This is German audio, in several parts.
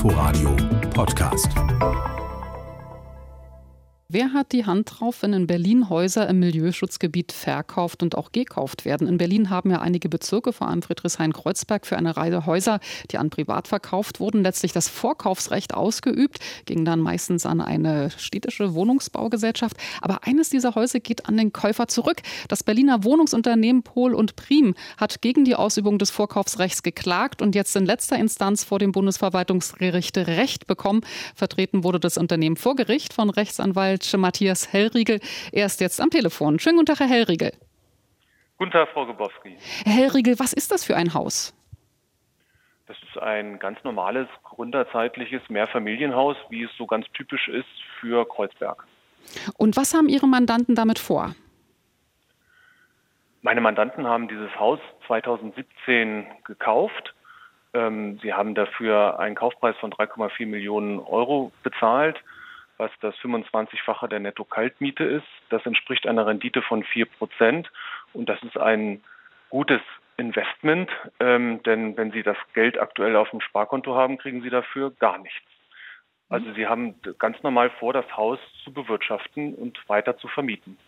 Inforadio Podcast. Wer hat die Hand drauf, wenn in Berlin Häuser im Milieuschutzgebiet verkauft und auch gekauft werden? In Berlin haben ja einige Bezirke, vor allem Friedrichshain-Kreuzberg, für eine Reihe Häuser, die an privat verkauft wurden, letztlich das Vorkaufsrecht ausgeübt, ging dann meistens an eine städtische Wohnungsbaugesellschaft. Aber eines dieser Häuser geht an den Käufer zurück. Das Berliner Wohnungsunternehmen Pohl und Prim hat gegen die Ausübung des Vorkaufsrechts geklagt und jetzt in letzter Instanz vor dem Bundesverwaltungsgericht Recht bekommen. Vertreten wurde das Unternehmen vor Gericht von Rechtsanwalt Rechtsanwalt Matthias Hellriegel. Er ist jetzt am Telefon. Schönen guten Tag, Herr Hellriegel. Guten Tag, Frau Gebowski. Herr Hellriegel, was ist das für ein Haus? Das ist ein ganz normales, gründerzeitliches Mehrfamilienhaus, wie es so ganz typisch ist für Kreuzberg. Und was haben Ihre Mandanten damit vor? Meine Mandanten haben dieses Haus 2017 gekauft. Ähm, sie haben dafür einen Kaufpreis von 3,4 Millionen Euro bezahlt was das 25-fache der Netto-Kaltmiete ist. Das entspricht einer Rendite von 4 Prozent und das ist ein gutes Investment, ähm, denn wenn Sie das Geld aktuell auf dem Sparkonto haben, kriegen Sie dafür gar nichts. Also Sie haben ganz normal vor, das Haus zu bewirtschaften und weiter zu vermieten.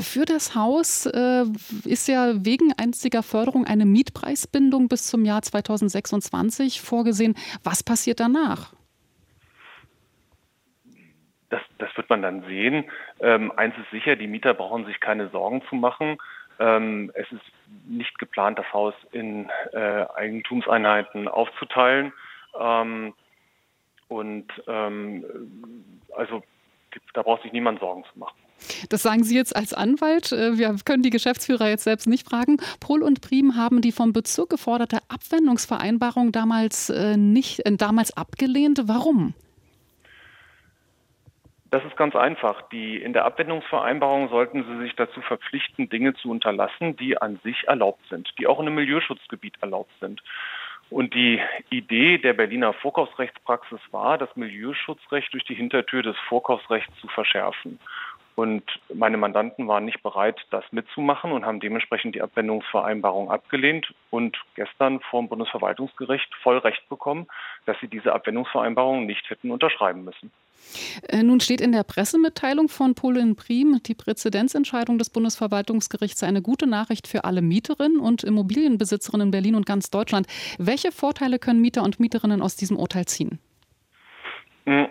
Für das Haus äh, ist ja wegen einziger Förderung eine Mietpreisbindung bis zum Jahr 2026 vorgesehen. Was passiert danach? Das, das wird man dann sehen. Ähm, eins ist sicher, die Mieter brauchen sich keine Sorgen zu machen. Ähm, es ist nicht geplant, das Haus in äh, Eigentumseinheiten aufzuteilen. Ähm, und ähm, also da braucht sich niemand Sorgen zu machen. Das sagen Sie jetzt als Anwalt. Äh, wir können die Geschäftsführer jetzt selbst nicht fragen. Pohl und Prim haben die vom Bezirk geforderte Abwendungsvereinbarung damals äh, nicht äh, damals abgelehnt. Warum? Das ist ganz einfach. Die, in der Abwendungsvereinbarung sollten Sie sich dazu verpflichten, Dinge zu unterlassen, die an sich erlaubt sind, die auch in einem Milieuschutzgebiet erlaubt sind. Und die Idee der Berliner Vorkaufsrechtspraxis war, das Milieuschutzrecht durch die Hintertür des Vorkaufsrechts zu verschärfen. Und meine Mandanten waren nicht bereit, das mitzumachen und haben dementsprechend die Abwendungsvereinbarung abgelehnt und gestern vom Bundesverwaltungsgericht voll Recht bekommen, dass sie diese Abwendungsvereinbarung nicht hätten unterschreiben müssen. Äh, nun steht in der Pressemitteilung von Polin Prim, die Präzedenzentscheidung des Bundesverwaltungsgerichts eine gute Nachricht für alle Mieterinnen und Immobilienbesitzerinnen in Berlin und ganz Deutschland. Welche Vorteile können Mieter und Mieterinnen aus diesem Urteil ziehen? Hm.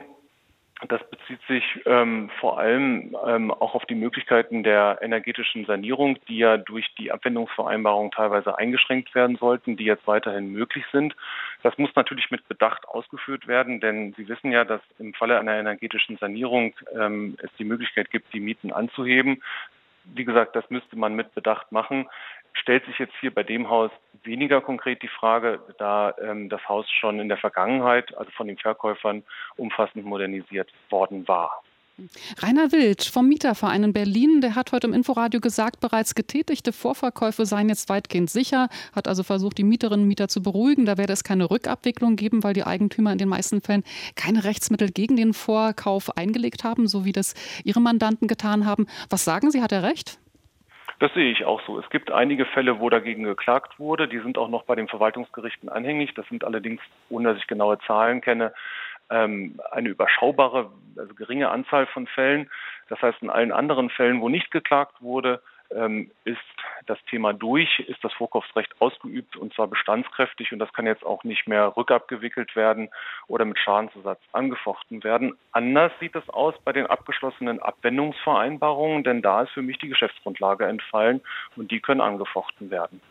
Das bezieht sich ähm, vor allem ähm, auch auf die Möglichkeiten der energetischen Sanierung, die ja durch die Abwendungsvereinbarung teilweise eingeschränkt werden sollten, die jetzt weiterhin möglich sind. Das muss natürlich mit Bedacht ausgeführt werden, denn Sie wissen ja, dass im Falle einer energetischen Sanierung ähm, es die Möglichkeit gibt, die Mieten anzuheben. Wie gesagt, das müsste man mit Bedacht machen stellt sich jetzt hier bei dem Haus weniger konkret die Frage, da ähm, das Haus schon in der Vergangenheit, also von den Verkäufern, umfassend modernisiert worden war. Rainer Wild vom Mieterverein in Berlin, der hat heute im Inforadio gesagt, bereits getätigte Vorverkäufe seien jetzt weitgehend sicher, hat also versucht, die Mieterinnen und Mieter zu beruhigen. Da werde es keine Rückabwicklung geben, weil die Eigentümer in den meisten Fällen keine Rechtsmittel gegen den Vorkauf eingelegt haben, so wie das ihre Mandanten getan haben. Was sagen Sie, hat er recht? Das sehe ich auch so. Es gibt einige Fälle, wo dagegen geklagt wurde. Die sind auch noch bei den Verwaltungsgerichten anhängig. Das sind allerdings, ohne dass ich genaue Zahlen kenne, ähm, eine überschaubare, also geringe Anzahl von Fällen. Das heißt, in allen anderen Fällen, wo nicht geklagt wurde, ist das Thema durch, ist das Vorkaufsrecht ausgeübt und zwar bestandskräftig und das kann jetzt auch nicht mehr rückabgewickelt werden oder mit Schadensersatz angefochten werden. Anders sieht es aus bei den abgeschlossenen Abwendungsvereinbarungen, denn da ist für mich die Geschäftsgrundlage entfallen und die können angefochten werden.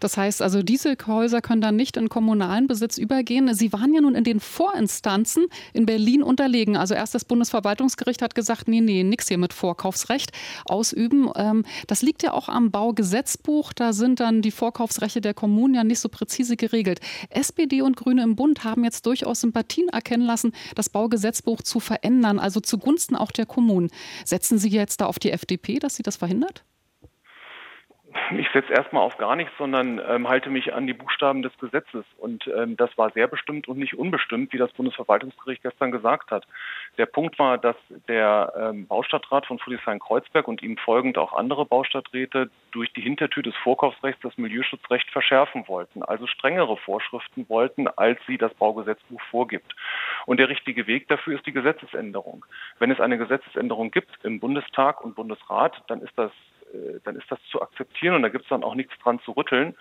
Das heißt also, diese Häuser können dann nicht in kommunalen Besitz übergehen. Sie waren ja nun in den Vorinstanzen in Berlin unterlegen. Also erst das Bundesverwaltungsgericht hat gesagt, nee, nee, nix hier mit Vorkaufsrecht ausüben. Ähm, das liegt ja auch am Baugesetzbuch. Da sind dann die Vorkaufsrechte der Kommunen ja nicht so präzise geregelt. SPD und Grüne im Bund haben jetzt durchaus Sympathien erkennen lassen, das Baugesetzbuch zu verändern, also zugunsten auch der Kommunen. Setzen Sie jetzt da auf die FDP, dass sie das verhindert? Ich setze erstmal auf gar nichts, sondern ähm, halte mich an die Buchstaben des Gesetzes. Und ähm, das war sehr bestimmt und nicht unbestimmt, wie das Bundesverwaltungsgericht gestern gesagt hat. Der Punkt war, dass der ähm, Baustadtrat von Friedrichshain-Kreuzberg und ihm folgend auch andere Baustadträte durch die Hintertür des Vorkaufsrechts das Milieuschutzrecht verschärfen wollten, also strengere Vorschriften wollten, als sie das Baugesetzbuch vorgibt. Und der richtige Weg dafür ist die Gesetzesänderung. Wenn es eine Gesetzesänderung gibt im Bundestag und Bundesrat, dann ist das äh, dann ist das zu akzeptieren und da gibt es dann auch nichts dran zu rütteln.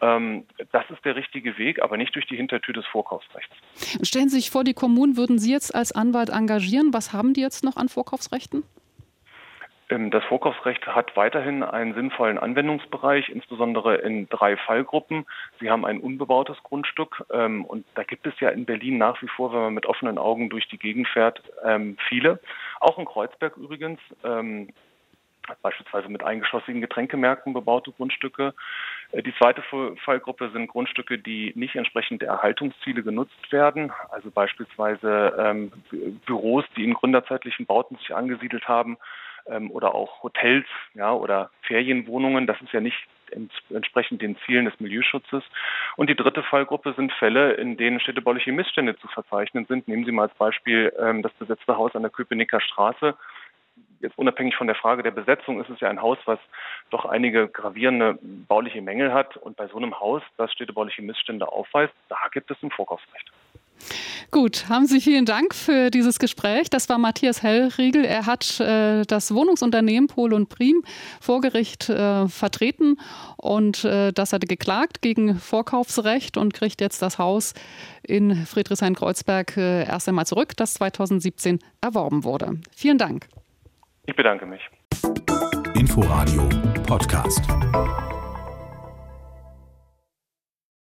Ähm, das ist der richtige Weg, aber nicht durch die Hintertür des Vorkaufsrechts. Stellen Sie sich vor, die Kommunen würden Sie jetzt als Anwalt engagieren. Was haben die jetzt noch an Vorkaufsrechten? Ähm, das Vorkaufsrecht hat weiterhin einen sinnvollen Anwendungsbereich, insbesondere in drei Fallgruppen. Sie haben ein unbebautes Grundstück ähm, und da gibt es ja in Berlin nach wie vor, wenn man mit offenen Augen durch die Gegend fährt, viele. Auch in Kreuzberg übrigens beispielsweise mit eingeschlossenen Getränkemärkten bebaute Grundstücke. Äh, die zweite Fallgruppe sind Grundstücke, die nicht entsprechend der Erhaltungsziele genutzt werden, also beispielsweise ähm, Büros, die in gründerzeitlichen Bauten sich angesiedelt haben ähm, oder auch Hotels ja, oder Ferienwohnungen. Das ist ja nicht entsprechend den Zielen des Milieuschutzes. Und die dritte Fallgruppe sind Fälle, in denen städtebauliche Missstände zu verzeichnen sind. Nehmen Sie mal als Beispiel ähm, das besetzte Haus an der Köpenicker Straße jetzt unabhängig von der Frage der Besetzung ist es ja ein Haus, was doch einige gravierende bauliche Mängel hat. Und bei so einem Haus, das städtebauliche Missstände aufweist, da gibt es ein Vorkaufsrecht. Gut, haben Sie vielen Dank für dieses Gespräch. Das war Matthias Hellriegel. Er hat äh, das Wohnungsunternehmen Pol und Prim vor Gericht äh, vertreten und äh, das hatte geklagt gegen Vorkaufsrecht und kriegt jetzt das Haus in Friedrichshain-Kreuzberg äh, erst einmal zurück, das 2017 erworben wurde. Vielen Dank. Ich bedanke mich. Inforadio Podcast.